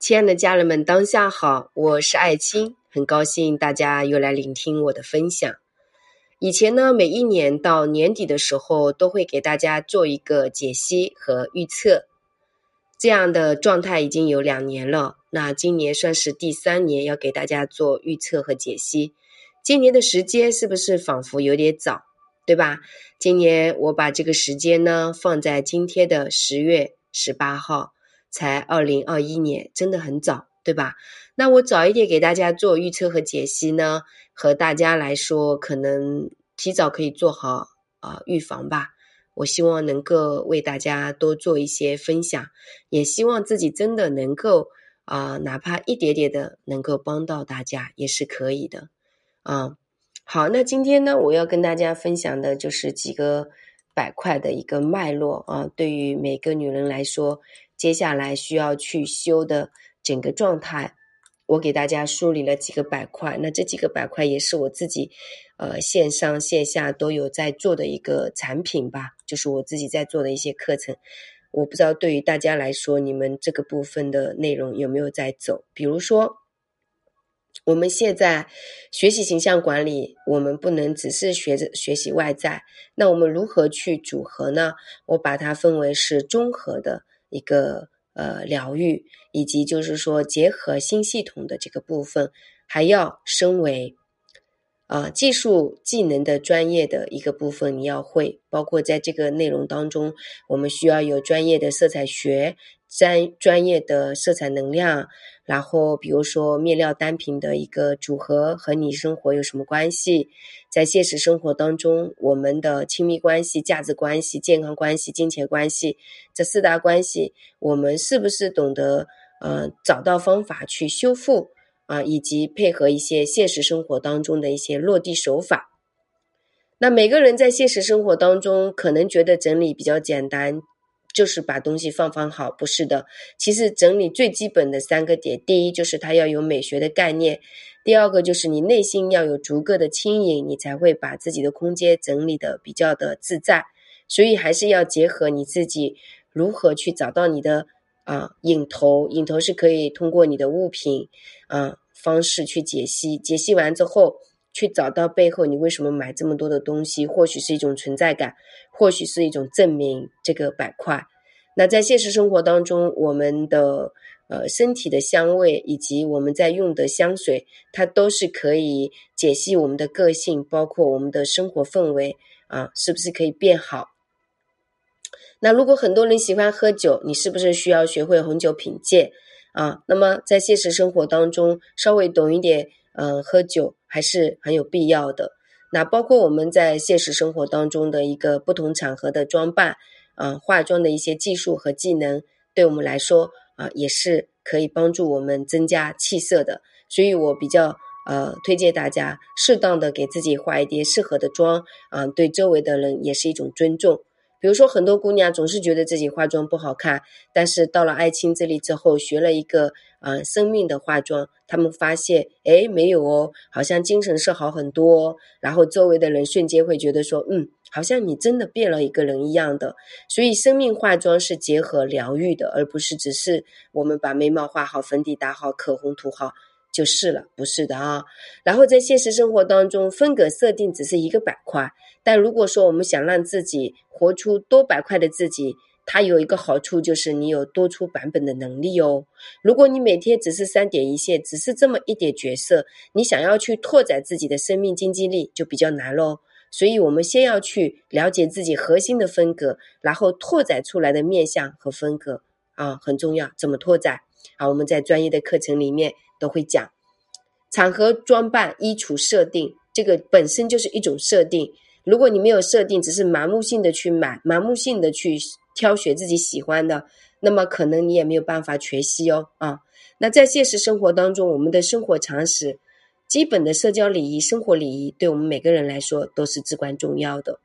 亲爱的家人们，当下好，我是艾青，很高兴大家又来聆听我的分享。以前呢，每一年到年底的时候，都会给大家做一个解析和预测，这样的状态已经有两年了。那今年算是第三年，要给大家做预测和解析。今年的时间是不是仿佛有点早，对吧？今年我把这个时间呢放在今天的十月十八号。才二零二一年，真的很早，对吧？那我早一点给大家做预测和解析呢，和大家来说，可能提早可以做好啊预防吧。我希望能够为大家多做一些分享，也希望自己真的能够啊，哪怕一点点的能够帮到大家，也是可以的啊。好，那今天呢，我要跟大家分享的就是几个板块的一个脉络啊，对于每个女人来说。接下来需要去修的整个状态，我给大家梳理了几个板块。那这几个板块也是我自己，呃，线上线下都有在做的一个产品吧，就是我自己在做的一些课程。我不知道对于大家来说，你们这个部分的内容有没有在走？比如说，我们现在学习形象管理，我们不能只是学着学习外在，那我们如何去组合呢？我把它分为是综合的。一个呃疗愈，以及就是说结合新系统的这个部分，还要升为啊技术技能的专业的一个部分，你要会，包括在这个内容当中，我们需要有专业的色彩学。专专业的色彩能量，然后比如说面料单品的一个组合和你生活有什么关系？在现实生活当中，我们的亲密关系、价值关系、健康关系、金钱关系这四大关系，我们是不是懂得呃找到方法去修复啊？以及配合一些现实生活当中的一些落地手法？那每个人在现实生活当中可能觉得整理比较简单。就是把东西放放好，不是的。其实整理最基本的三个点，第一就是它要有美学的概念，第二个就是你内心要有足够的轻盈，你才会把自己的空间整理的比较的自在。所以还是要结合你自己如何去找到你的啊影头，影头是可以通过你的物品啊方式去解析，解析完之后。去找到背后你为什么买这么多的东西，或许是一种存在感，或许是一种证明。这个板块，那在现实生活当中，我们的呃身体的香味以及我们在用的香水，它都是可以解析我们的个性，包括我们的生活氛围啊，是不是可以变好？那如果很多人喜欢喝酒，你是不是需要学会红酒品鉴啊？那么在现实生活当中，稍微懂一点。嗯，喝酒还是很有必要的。那包括我们在现实生活当中的一个不同场合的装扮，啊，化妆的一些技术和技能，对我们来说啊，也是可以帮助我们增加气色的。所以我比较呃推荐大家适当的给自己化一点适合的妆，啊，对周围的人也是一种尊重。比如说，很多姑娘总是觉得自己化妆不好看，但是到了爱青这里之后，学了一个啊生命的化妆，他们发现，哎，没有哦，好像精神是好很多，然后周围的人瞬间会觉得说，嗯，好像你真的变了一个人一样的。所以，生命化妆是结合疗愈的，而不是只是我们把眉毛画好、粉底打好、口红涂好。就是了，不是的啊。然后在现实生活当中，风格设定只是一个板块，但如果说我们想让自己活出多板块的自己，它有一个好处就是你有多出版本的能力哦。如果你每天只是三点一线，只是这么一点角色，你想要去拓展自己的生命经济力就比较难喽。所以，我们先要去了解自己核心的风格，然后拓展出来的面相和风格啊，很重要。怎么拓展？啊，我们在专业的课程里面。都会讲场合装扮、衣橱设定，这个本身就是一种设定。如果你没有设定，只是盲目性的去买，盲目性的去挑选自己喜欢的，那么可能你也没有办法全息哦。啊，那在现实生活当中，我们的生活常识、基本的社交礼仪、生活礼仪，对我们每个人来说都是至关重要的。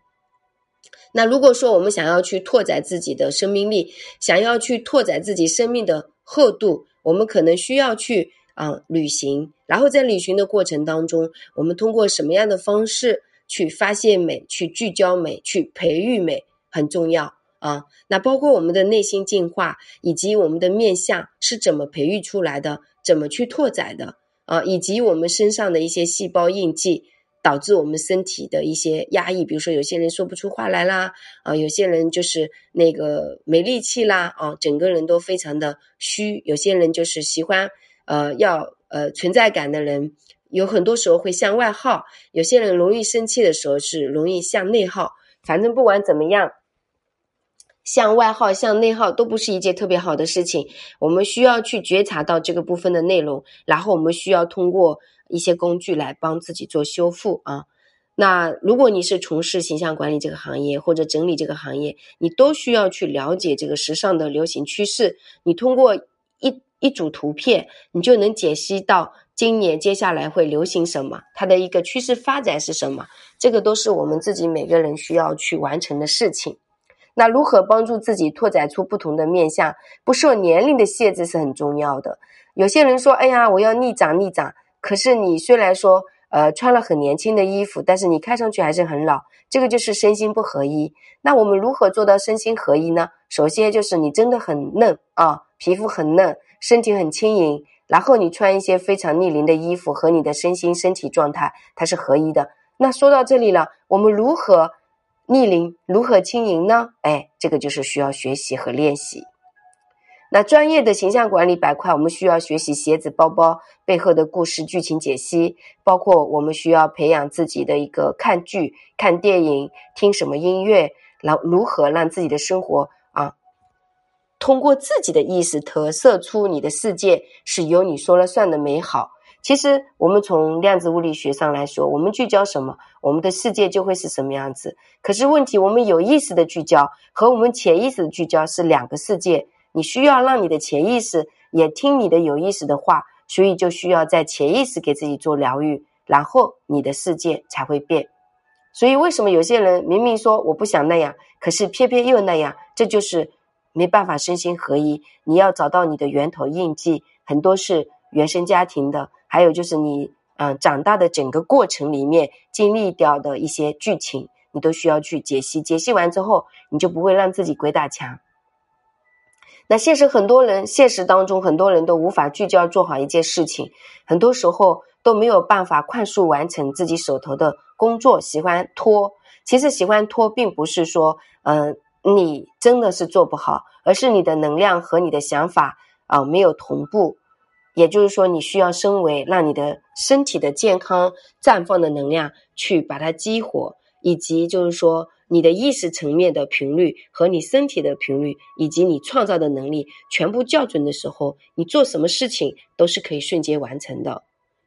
那如果说我们想要去拓展自己的生命力，想要去拓展自己生命的厚度，我们可能需要去。啊，旅行，然后在旅行的过程当中，我们通过什么样的方式去发现美、去聚焦美、去培育美，很重要啊。那包括我们的内心进化，以及我们的面相是怎么培育出来的，怎么去拓展的啊，以及我们身上的一些细胞印记。导致我们身体的一些压抑，比如说有些人说不出话来啦，啊，有些人就是那个没力气啦，啊，整个人都非常的虚。有些人就是喜欢呃要呃存在感的人，有很多时候会向外耗。有些人容易生气的时候是容易向内耗。反正不管怎么样，向外耗、向内耗都不是一件特别好的事情。我们需要去觉察到这个部分的内容，然后我们需要通过。一些工具来帮自己做修复啊。那如果你是从事形象管理这个行业或者整理这个行业，你都需要去了解这个时尚的流行趋势。你通过一一组图片，你就能解析到今年接下来会流行什么，它的一个趋势发展是什么。这个都是我们自己每个人需要去完成的事情。那如何帮助自己拓展出不同的面相，不受年龄的限制是很重要的。有些人说：“哎呀，我要逆长逆长。”可是你虽然说，呃，穿了很年轻的衣服，但是你看上去还是很老，这个就是身心不合一。那我们如何做到身心合一呢？首先就是你真的很嫩啊，皮肤很嫩，身体很轻盈，然后你穿一些非常逆龄的衣服，和你的身心身体状态它是合一的。那说到这里了，我们如何逆龄，如何轻盈呢？哎，这个就是需要学习和练习。那专业的形象管理板块，我们需要学习鞋子、包包背后的故事、剧情解析，包括我们需要培养自己的一个看剧、看电影、听什么音乐，然后如何让自己的生活啊，通过自己的意识投射出你的世界是由你说了算的美好。其实我们从量子物理学上来说，我们聚焦什么，我们的世界就会是什么样子。可是问题，我们有意识的聚焦和我们潜意识的聚焦是两个世界。你需要让你的潜意识也听你的有意识的话，所以就需要在潜意识给自己做疗愈，然后你的世界才会变。所以为什么有些人明明说我不想那样，可是偏偏又那样？这就是没办法身心合一。你要找到你的源头印记，很多是原生家庭的，还有就是你嗯长大的整个过程里面经历掉的一些剧情，你都需要去解析。解析完之后，你就不会让自己鬼打墙。那现实很多人，现实当中很多人都无法聚焦做好一件事情，很多时候都没有办法快速完成自己手头的工作，喜欢拖。其实喜欢拖，并不是说，嗯，你真的是做不好，而是你的能量和你的想法啊没有同步。也就是说，你需要升维，让你的身体的健康绽放的能量去把它激活，以及就是说。你的意识层面的频率和你身体的频率，以及你创造的能力全部校准的时候，你做什么事情都是可以瞬间完成的。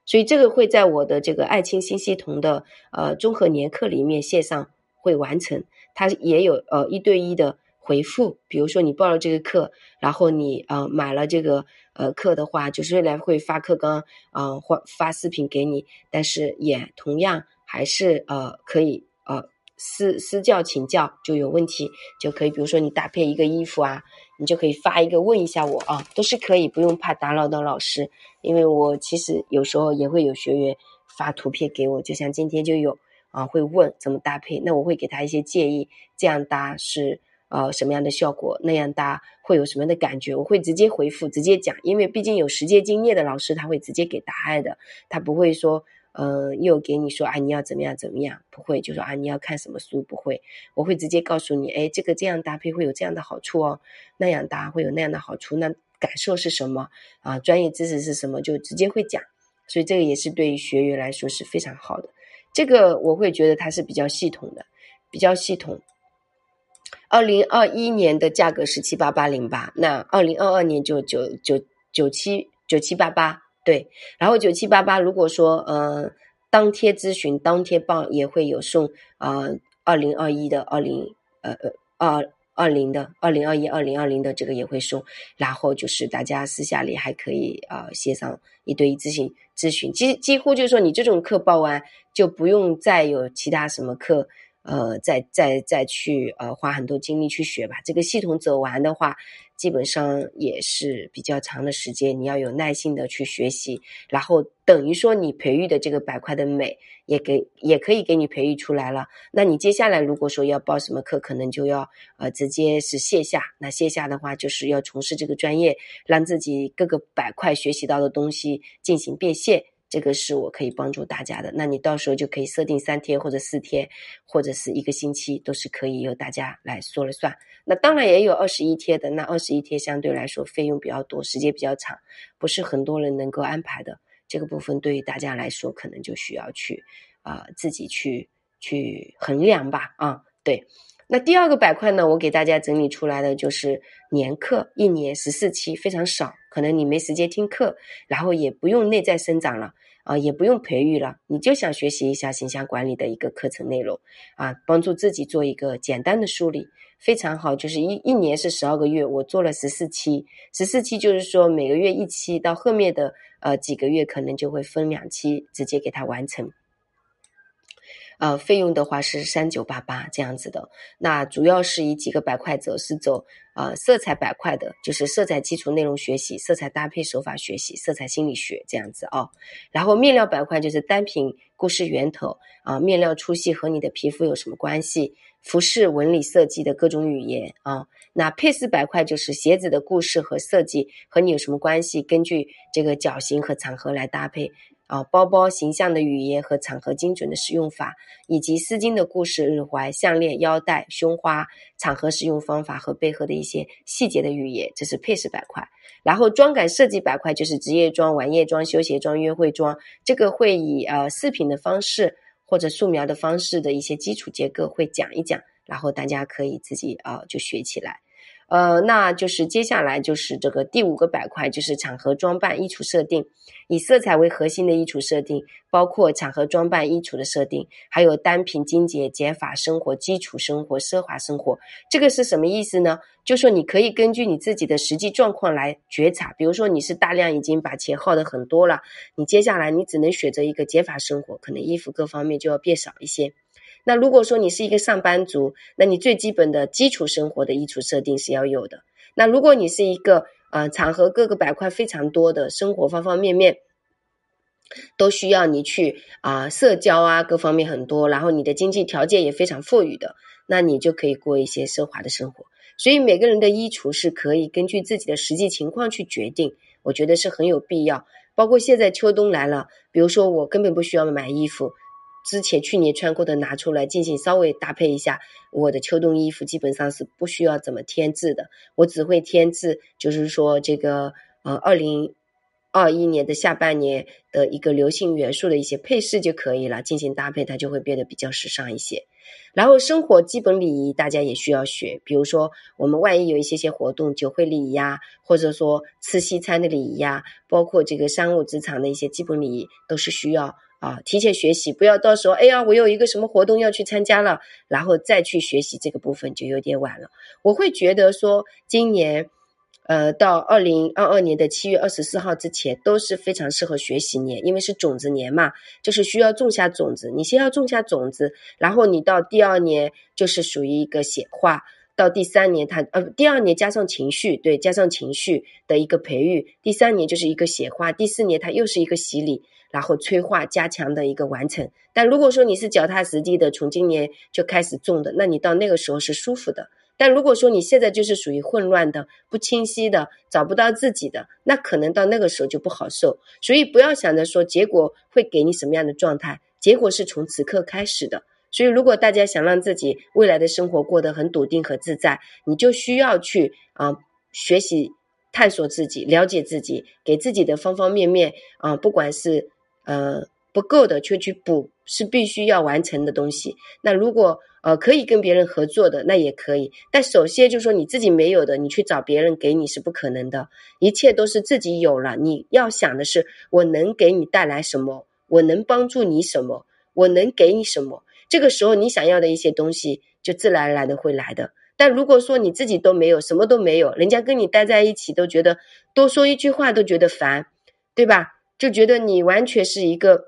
所以这个会在我的这个爱清新系统的呃综合年课里面线上会完成，它也有呃一对一的回复。比如说你报了这个课，然后你呃买了这个呃课的话，就是未来会发课纲啊或发视频给你，但是也同样还是呃可以呃。私私教请教就有问题就可以，比如说你搭配一个衣服啊，你就可以发一个问一下我啊，都是可以，不用怕打扰到老师。因为我其实有时候也会有学员发图片给我，就像今天就有啊，会问怎么搭配，那我会给他一些建议，这样搭是呃什么样的效果，那样搭会有什么样的感觉，我会直接回复，直接讲，因为毕竟有实践经验的老师他会直接给答案的，他不会说。嗯，又给你说啊，你要怎么样怎么样？不会，就说啊，你要看什么书？不会，我会直接告诉你，哎，这个这样搭配会有这样的好处哦，那样搭会有那样的好处，那感受是什么啊？专业知识是什么？就直接会讲，所以这个也是对于学员来说是非常好的。这个我会觉得它是比较系统的，比较系统。二零二一年的价格是七八八零八，那二零二二年就九九九七九七八八。对，然后九七八八，如果说呃当天咨询当天报也会有送啊二零二一的二零呃呃二二零的二零二一二零二零的这个也会送，然后就是大家私下里还可以啊协商一对一咨询咨询，几几乎就是说你这种课报完就不用再有其他什么课呃再再再去呃花很多精力去学吧，这个系统走完的话。基本上也是比较长的时间，你要有耐心的去学习，然后等于说你培育的这个板块的美也给也可以给你培育出来了。那你接下来如果说要报什么课，可能就要呃直接是线下。那线下的话，就是要从事这个专业，让自己各个板块学习到的东西进行变现。这个是我可以帮助大家的，那你到时候就可以设定三天或者四天，或者是一个星期，都是可以由大家来说了算。那当然也有二十一天的，那二十一天相对来说费用比较多，时间比较长，不是很多人能够安排的。这个部分对于大家来说，可能就需要去啊自己去去衡量吧。啊，对。那第二个板块呢，我给大家整理出来的就是年课，一年十四期，非常少，可能你没时间听课，然后也不用内在生长了啊，也不用培育了，你就想学习一下形象管理的一个课程内容啊，帮助自己做一个简单的梳理，非常好。就是一一年是十二个月，我做了十四期，十四期就是说每个月一期，到后面的呃几个月可能就会分两期直接给它完成。呃，费用的话是三九八八这样子的。那主要是以几个板块走，是走呃色彩板块的，就是色彩基础内容学习、色彩搭配手法学习、色彩心理学这样子啊。然后面料板块就是单品故事源头啊，面料粗细和你的皮肤有什么关系？服饰纹理设计的各种语言啊。那配饰板块就是鞋子的故事和设计和你有什么关系？根据这个脚型和场合来搭配。啊，包包形象的语言和场合精准的使用法，以及丝巾的故事、耳环、项链、腰带、胸花、场合使用方法和背后的一些细节的语言，这是配饰板块。然后妆感设计板块就是职业装、晚宴装、休闲装、约会装，这个会以呃视频的方式或者素描的方式的一些基础结构会讲一讲，然后大家可以自己啊就学起来。呃，那就是接下来就是这个第五个板块，就是场合装扮衣橱设定，以色彩为核心的衣橱设定，包括场合装扮衣橱的设定，还有单品精简、减法生活、基础生活、奢华生活。这个是什么意思呢？就说你可以根据你自己的实际状况来觉察，比如说你是大量已经把钱耗的很多了，你接下来你只能选择一个减法生活，可能衣服各方面就要变少一些。那如果说你是一个上班族，那你最基本的基础生活的衣橱设定是要有的。那如果你是一个呃场合各个板块非常多的生活方方面面都需要你去啊社交啊各方面很多，然后你的经济条件也非常富裕的，那你就可以过一些奢华的生活。所以每个人的衣橱是可以根据自己的实际情况去决定，我觉得是很有必要。包括现在秋冬来了，比如说我根本不需要买衣服。之前去年穿过的拿出来进行稍微搭配一下，我的秋冬衣服基本上是不需要怎么添置的，我只会添置，就是说这个呃二零二一年的下半年的一个流行元素的一些配饰就可以了，进行搭配它就会变得比较时尚一些。然后生活基本礼仪大家也需要学，比如说我们万一有一些些活动，酒会礼仪呀，或者说吃西餐的礼仪呀，包括这个商务职场的一些基本礼仪，都是需要。啊，提前学习，不要到时候，哎呀，我有一个什么活动要去参加了，然后再去学习这个部分就有点晚了。我会觉得说，今年，呃，到二零二二年的七月二十四号之前都是非常适合学习年，因为是种子年嘛，就是需要种下种子。你先要种下种子，然后你到第二年就是属于一个显化，到第三年它呃，第二年加上情绪，对，加上情绪的一个培育，第三年就是一个显化，第四年它又是一个洗礼。然后催化加强的一个完成，但如果说你是脚踏实地的，从今年就开始种的，那你到那个时候是舒服的。但如果说你现在就是属于混乱的、不清晰的、找不到自己的，那可能到那个时候就不好受。所以不要想着说结果会给你什么样的状态，结果是从此刻开始的。所以如果大家想让自己未来的生活过得很笃定和自在，你就需要去啊学习、探索自己、了解自己，给自己的方方面面啊，不管是。呃，不够的就去补，是必须要完成的东西。那如果呃可以跟别人合作的，那也可以。但首先就是说你自己没有的，你去找别人给你是不可能的。一切都是自己有了，你要想的是我能给你带来什么，我能帮助你什么，我能给你什么。这个时候你想要的一些东西就自然而然的会来的。但如果说你自己都没有，什么都没有，人家跟你待在一起都觉得多说一句话都觉得烦，对吧？就觉得你完全是一个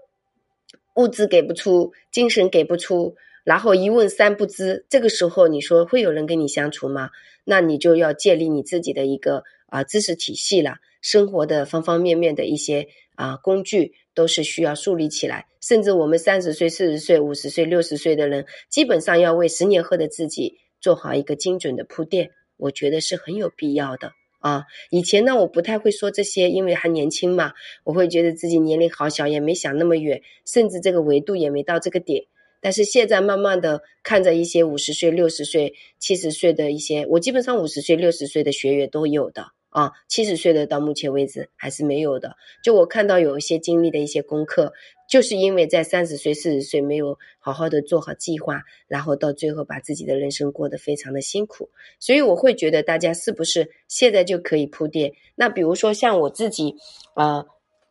物质给不出，精神给不出，然后一问三不知，这个时候你说会有人跟你相处吗？那你就要建立你自己的一个啊知识体系了，生活的方方面面的一些啊工具都是需要树立起来。甚至我们三十岁、四十岁、五十岁、六十岁的人，基本上要为十年后的自己做好一个精准的铺垫，我觉得是很有必要的啊。以前呢，我不太会说这些，因为还年轻嘛，我会觉得自己年龄好小，也没想那么远，甚至这个维度也没到这个点。但是现在慢慢的看着一些五十岁、六十岁、七十岁的一些，我基本上五十岁、六十岁的学员都有的啊，七十岁的到目前为止还是没有的。就我看到有一些经历的一些功课，就是因为在三十岁、四十岁没有好好的做好计划，然后到最后把自己的人生过得非常的辛苦。所以我会觉得大家是不是现在就可以铺垫？那比如说像我自己，啊。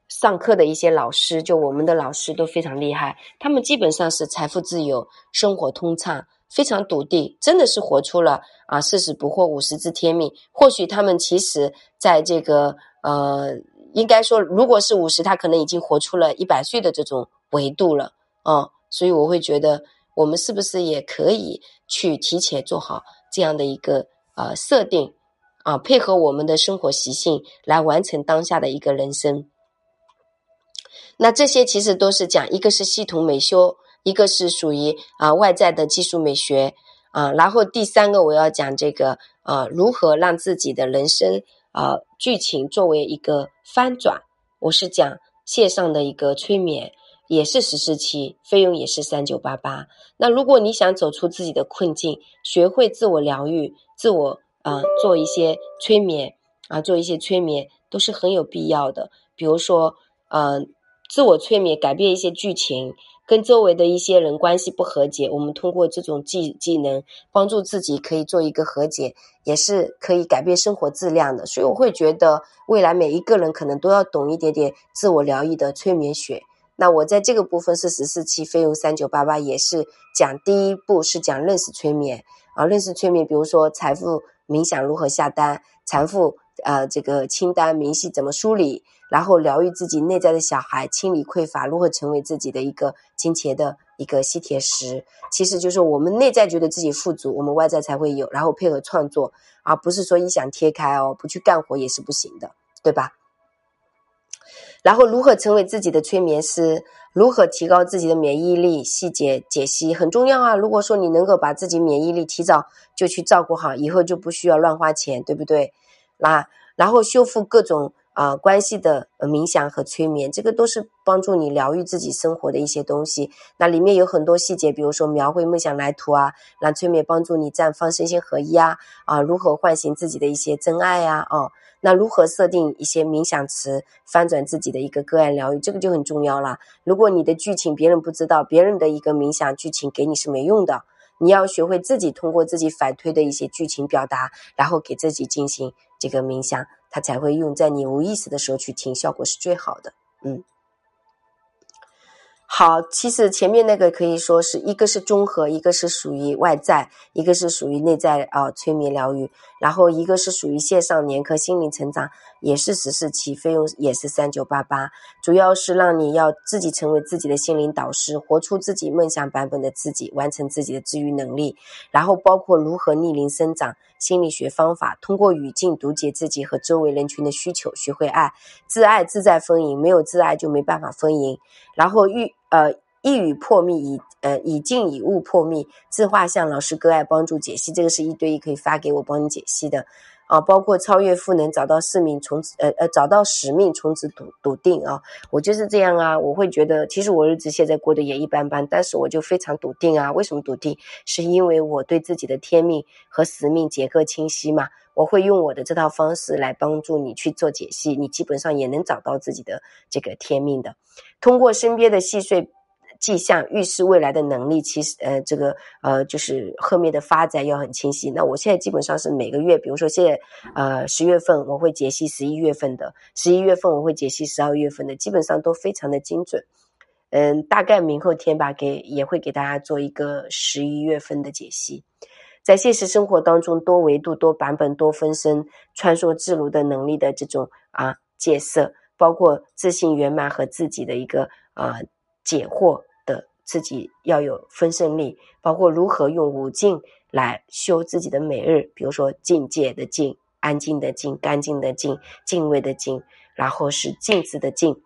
上课的一些老师，就我们的老师都非常厉害，他们基本上是财富自由，生活通畅，非常笃定，真的是活出了啊四十不惑，五十知天命。或许他们其实在这个呃，应该说，如果是五十，他可能已经活出了一百岁的这种维度了啊。所以我会觉得，我们是不是也可以去提前做好这样的一个呃设定啊，配合我们的生活习性来完成当下的一个人生。那这些其实都是讲，一个是系统美修，一个是属于啊外在的技术美学啊，然后第三个我要讲这个啊如何让自己的人生啊剧情作为一个翻转，我是讲线上的一个催眠，也是十四期，费用也是三九八八。那如果你想走出自己的困境，学会自我疗愈，自我啊做一些催眠啊做一些催眠都是很有必要的，比如说嗯。自我催眠，改变一些剧情，跟周围的一些人关系不和解，我们通过这种技技能帮助自己可以做一个和解，也是可以改变生活质量的。所以我会觉得，未来每一个人可能都要懂一点点自我疗愈的催眠学。那我在这个部分是十四期，费用三九八八，也是讲第一步是讲认识催眠啊，认识催眠，比如说财富冥想如何下单，财富。呃，这个清单明细怎么梳理？然后疗愈自己内在的小孩，清理匮乏，如何成为自己的一个金钱的一个吸铁石？其实就是我们内在觉得自己富足，我们外在才会有。然后配合创作，而不是说异想天开哦，不去干活也是不行的，对吧？然后如何成为自己的催眠师？如何提高自己的免疫力？细节解析很重要啊！如果说你能够把自己免疫力提早就去照顾好，以后就不需要乱花钱，对不对？那然后修复各种啊关系的冥想和催眠，这个都是帮助你疗愈自己生活的一些东西。那里面有很多细节，比如说描绘梦想来图啊，让催眠帮助你绽放身心合一啊啊，如何唤醒自己的一些真爱呀哦，那如何设定一些冥想词，翻转自己的一个个案疗愈，这个就很重要了。如果你的剧情别人不知道，别人的一个冥想剧情给你是没用的。你要学会自己通过自己反推的一些剧情表达，然后给自己进行这个冥想，它才会用在你无意识的时候去听，效果是最好的。嗯。好，其实前面那个可以说是一个是综合，一个是属于外在，一个是属于内在啊，催眠疗愈，然后一个是属于线上年科心灵成长，也是十四期，费用也是三九八八，主要是让你要自己成为自己的心灵导师，活出自己梦想版本的自己，完成自己的治愈能力，然后包括如何逆龄生长，心理学方法，通过语境读解自己和周围人群的需求，学会爱，自爱自在丰盈，没有自爱就没办法丰盈，然后遇。呃，一语破密，以呃以静以物破密，自画像老师割爱帮助解析，这个是一对一可以发给我帮你解析的。啊。包括超越赋能，找到使命，从此呃呃找到使命，从此笃笃定啊。我就是这样啊，我会觉得其实我日子现在过得也一般般，但是我就非常笃定啊。为什么笃定？是因为我对自己的天命和使命结构清晰嘛。我会用我的这套方式来帮助你去做解析，你基本上也能找到自己的这个天命的。通过身边的细碎迹象预示未来的能力，其实呃，这个呃，就是后面的发展要很清晰。那我现在基本上是每个月，比如说现在呃十月份我会解析十一月份的，十一月份我会解析十二月份的，基本上都非常的精准。嗯，大概明后天吧，给也会给大家做一个十一月份的解析。在现实生活当中，多维度、多版本、多分身、穿梭自如的能力的这种啊介色，包括自信圆满和自己的一个啊解惑自己要有分身力，包括如何用五境来修自己的每日，比如说境界的境、安静的静、干净的静、敬畏的敬，然后是镜子的镜，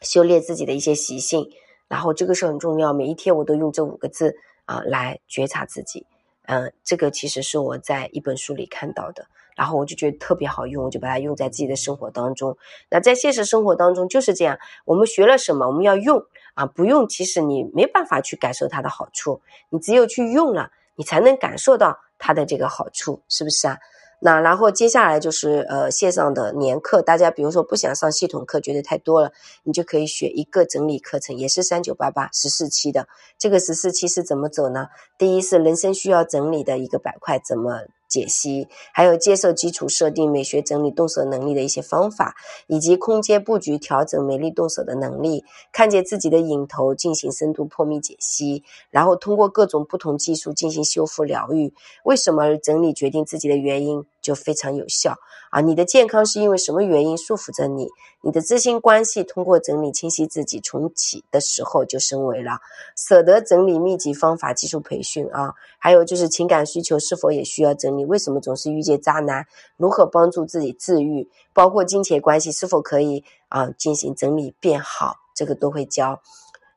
修炼自己的一些习性，然后这个是很重要。每一天我都用这五个字啊来觉察自己。嗯，这个其实是我在一本书里看到的，然后我就觉得特别好用，我就把它用在自己的生活当中。那在现实生活当中就是这样，我们学了什么，我们要用啊，不用其实你没办法去感受它的好处，你只有去用了，你才能感受到它的这个好处，是不是啊？那然后接下来就是呃线上的年课，大家比如说不想上系统课，觉得太多了，你就可以选一个整理课程，也是三九八八十四期的。这个十四期是怎么走呢？第一是人生需要整理的一个板块，怎么？解析，还有接受基础设定、美学整理动手能力的一些方法，以及空间布局调整、美丽动手的能力，看见自己的影头进行深度破密解析，然后通过各种不同技术进行修复疗愈。为什么整理决定自己的原因就非常有效啊？你的健康是因为什么原因束缚着你？你的知心关系通过整理清晰自己重启的时候就升维了。舍得整理秘籍方法技术培训啊，还有就是情感需求是否也需要整理？为什么总是遇见渣男？如何帮助自己治愈？包括金钱关系是否可以啊进行整理变好？这个都会教。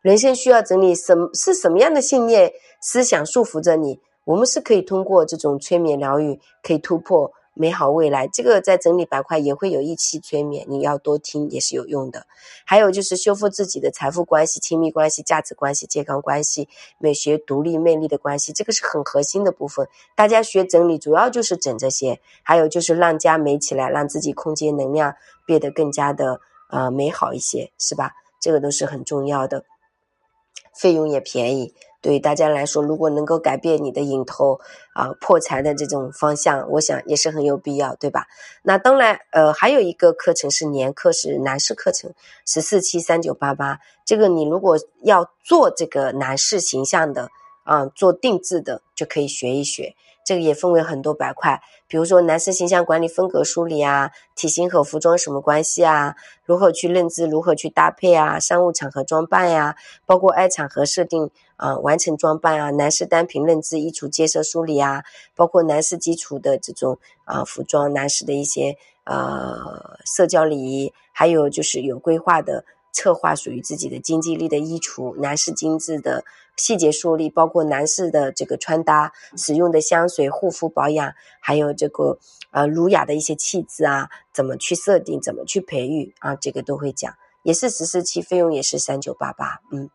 人生需要整理，什是什么样的信念思想束缚着你？我们是可以通过这种催眠疗愈可以突破。美好未来，这个在整理板块也会有一期催眠，你要多听也是有用的。还有就是修复自己的财富关系、亲密关系、价值关系、健康关系、美学、独立、魅力的关系，这个是很核心的部分。大家学整理主要就是整这些，还有就是让家美起来，让自己空间能量变得更加的呃美好一些，是吧？这个都是很重要的，费用也便宜。对于大家来说，如果能够改变你的引头啊破财的这种方向，我想也是很有必要，对吧？那当然，呃，还有一个课程是年课，是男士课程，十四期三九八八。这个你如果要做这个男士形象的啊，做定制的，就可以学一学。这个也分为很多板块，比如说男士形象管理风格梳理啊，体型和服装什么关系啊，如何去认知，如何去搭配啊，商务场合装扮呀，包括爱场合设定啊，完成装扮啊，男士单品认知、衣橱建设梳理啊，包括男士基础的这种啊服装，男士的一些呃社交礼仪，还有就是有规划的。策划属于自己的经济力的衣橱，男士精致的细节梳理，包括男士的这个穿搭、使用的香水、护肤保养，还有这个呃儒雅的一些气质啊，怎么去设定，怎么去培育啊，这个都会讲，也是十四期，费用也是三九八八，嗯，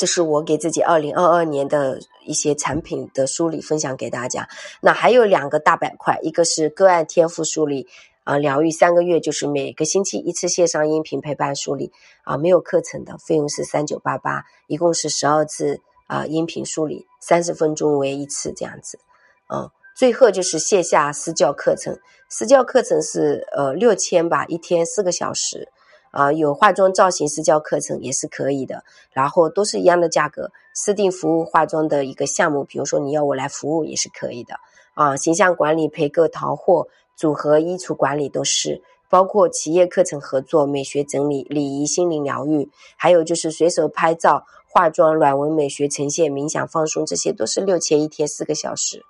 这是我给自己二零二二年的一些产品的梳理分享给大家。那还有两个大板块，一个是个案天赋梳理。啊，疗愈三个月就是每个星期一次线上音频陪伴梳理啊，没有课程的费用是三九八八，一共是十二次啊音频梳理，三十分钟为一次这样子。啊，最后就是线下私教课程，私教课程是呃六千吧，一天四个小时啊，有化妆造型私教课程也是可以的，然后都是一样的价格，私定服务化妆的一个项目，比如说你要我来服务也是可以的啊，形象管理陪购淘货。组合衣橱管理都是，包括企业课程合作、美学整理、礼仪心灵疗愈，还有就是随手拍照、化妆、软文美学呈现、冥想放松，这些都是六千一天四个小时。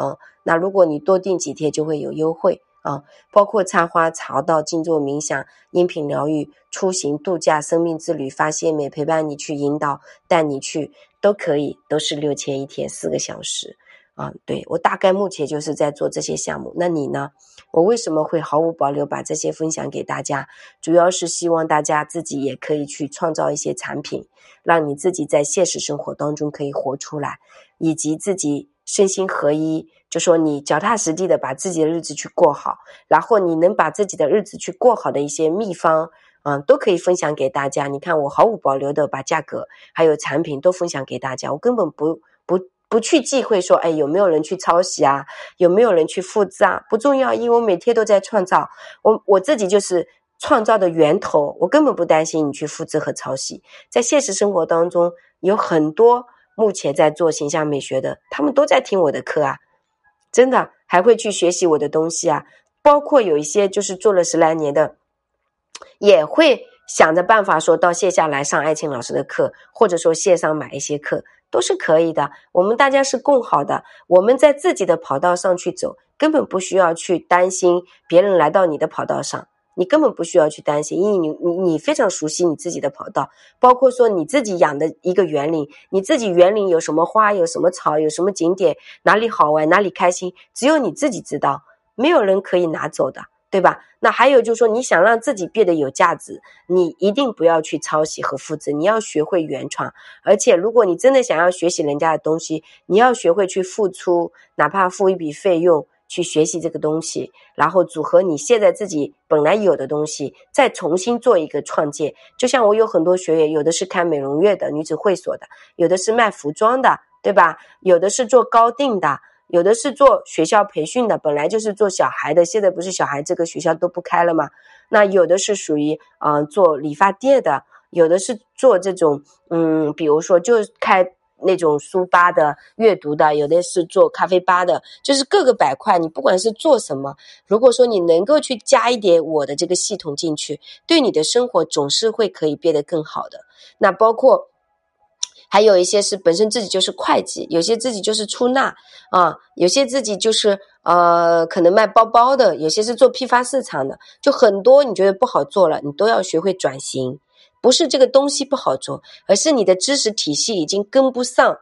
嗯，那如果你多订几天就会有优惠啊。包括插花、茶道、静坐冥想、音频疗愈、出行度假、生命之旅、发现美，陪伴你去引导、带你去都可以，都是六千一天四个小时。啊，对我大概目前就是在做这些项目。那你呢？我为什么会毫无保留把这些分享给大家？主要是希望大家自己也可以去创造一些产品，让你自己在现实生活当中可以活出来，以及自己身心合一。就说你脚踏实地的把自己的日子去过好，然后你能把自己的日子去过好的一些秘方，嗯，都可以分享给大家。你看，我毫无保留的把价格还有产品都分享给大家，我根本不不。不去忌讳说，哎，有没有人去抄袭啊？有没有人去复制啊？不重要，因为我每天都在创造，我我自己就是创造的源头，我根本不担心你去复制和抄袭。在现实生活当中，有很多目前在做形象美学的，他们都在听我的课啊，真的还会去学习我的东西啊。包括有一些就是做了十来年的，也会想着办法说到线下来上艾青老师的课，或者说线上买一些课都是可以的。我们大家是共好的，我们在自己的跑道上去走，根本不需要去担心别人来到你的跑道上，你根本不需要去担心，因为你你你非常熟悉你自己的跑道，包括说你自己养的一个园林，你自己园林有什么花，有什么草，有什么景点，哪里好玩，哪里开心，只有你自己知道，没有人可以拿走的。对吧？那还有就是说，你想让自己变得有价值，你一定不要去抄袭和复制，你要学会原创。而且，如果你真的想要学习人家的东西，你要学会去付出，哪怕付一笔费用去学习这个东西，然后组合你现在自己本来有的东西，再重新做一个创建。就像我有很多学员，有的是开美容院的女子会所的，有的是卖服装的，对吧？有的是做高定的。有的是做学校培训的，本来就是做小孩的，现在不是小孩这个学校都不开了吗？那有的是属于啊做理发店的，有的是做这种嗯，比如说就开那种书吧的、阅读的，有的是做咖啡吧的，就是各个板块。你不管是做什么，如果说你能够去加一点我的这个系统进去，对你的生活总是会可以变得更好的。那包括。还有一些是本身自己就是会计，有些自己就是出纳啊，有些自己就是呃可能卖包包的，有些是做批发市场的，就很多你觉得不好做了，你都要学会转型，不是这个东西不好做，而是你的知识体系已经跟不上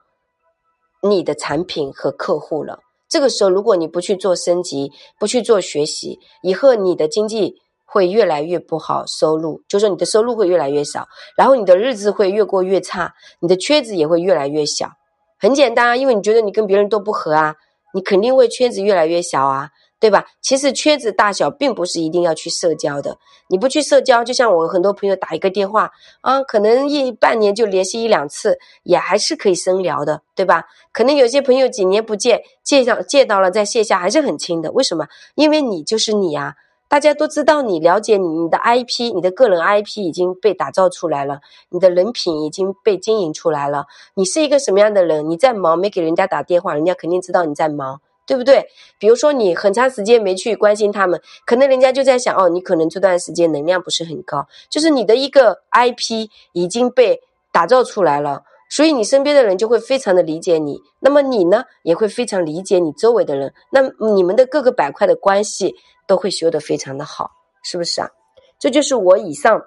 你的产品和客户了。这个时候，如果你不去做升级，不去做学习，以后你的经济。会越来越不好，收入就是说你的收入会越来越少，然后你的日子会越过越差，你的圈子也会越来越小。很简单啊，因为你觉得你跟别人都不合啊，你肯定会圈子越来越小啊，对吧？其实圈子大小并不是一定要去社交的，你不去社交，就像我很多朋友打一个电话啊，可能一半年就联系一两次，也还是可以深聊的，对吧？可能有些朋友几年不见，见上见到了，在线下还是很亲的，为什么？因为你就是你啊。大家都知道，你了解你，你的 IP，你的个人 IP 已经被打造出来了，你的人品已经被经营出来了。你是一个什么样的人？你在忙没给人家打电话，人家肯定知道你在忙，对不对？比如说你很长时间没去关心他们，可能人家就在想，哦，你可能这段时间能量不是很高，就是你的一个 IP 已经被打造出来了，所以你身边的人就会非常的理解你，那么你呢也会非常理解你周围的人，那你们的各个板块的关系。都会修得非常的好，是不是啊？这就是我以上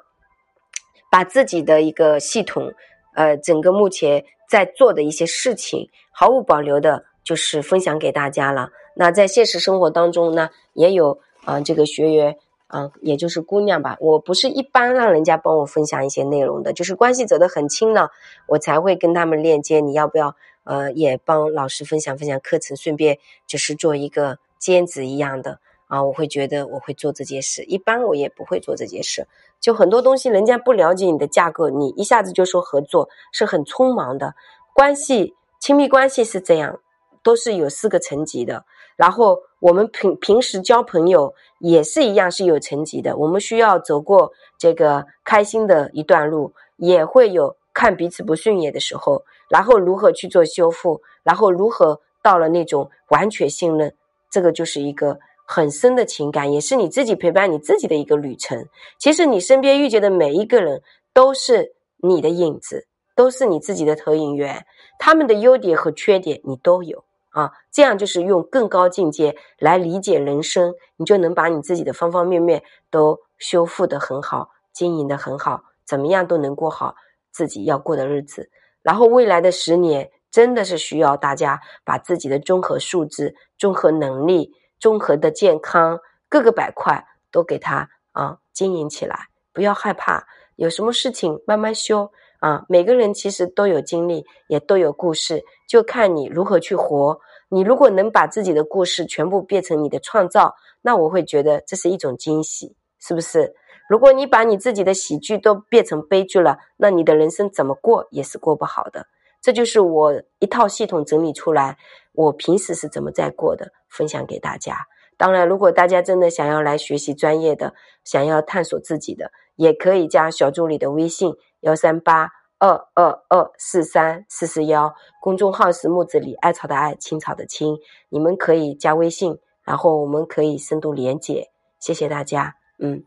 把自己的一个系统，呃，整个目前在做的一些事情，毫无保留的，就是分享给大家了。那在现实生活当中呢，也有啊，这个学员啊，也就是姑娘吧，我不是一般让人家帮我分享一些内容的，就是关系走得很亲了，我才会跟他们链接。你要不要呃，也帮老师分享分享课程，顺便就是做一个兼职一样的。啊，我会觉得我会做这件事，一般我也不会做这件事。就很多东西，人家不了解你的架构，你一下子就说合作，是很匆忙的。关系，亲密关系是这样，都是有四个层级的。然后我们平平时交朋友也是一样，是有层级的。我们需要走过这个开心的一段路，也会有看彼此不顺眼的时候，然后如何去做修复，然后如何到了那种完全信任，这个就是一个。很深的情感，也是你自己陪伴你自己的一个旅程。其实你身边遇见的每一个人，都是你的影子，都是你自己的投影源。他们的优点和缺点你都有啊，这样就是用更高境界来理解人生，你就能把你自己的方方面面都修复的很好，经营的很好，怎么样都能过好自己要过的日子。然后未来的十年，真的是需要大家把自己的综合素质、综合能力。综合的健康各个板块都给它啊经营起来，不要害怕，有什么事情慢慢修啊。每个人其实都有经历，也都有故事，就看你如何去活。你如果能把自己的故事全部变成你的创造，那我会觉得这是一种惊喜，是不是？如果你把你自己的喜剧都变成悲剧了，那你的人生怎么过也是过不好的。这就是我一套系统整理出来，我平时是怎么在过的，分享给大家。当然，如果大家真的想要来学习专业的，想要探索自己的，也可以加小助理的微信幺三八二二二四三四四幺，公众号是木子李艾草的艾，青草的青，你们可以加微信，然后我们可以深度连接。谢谢大家，嗯。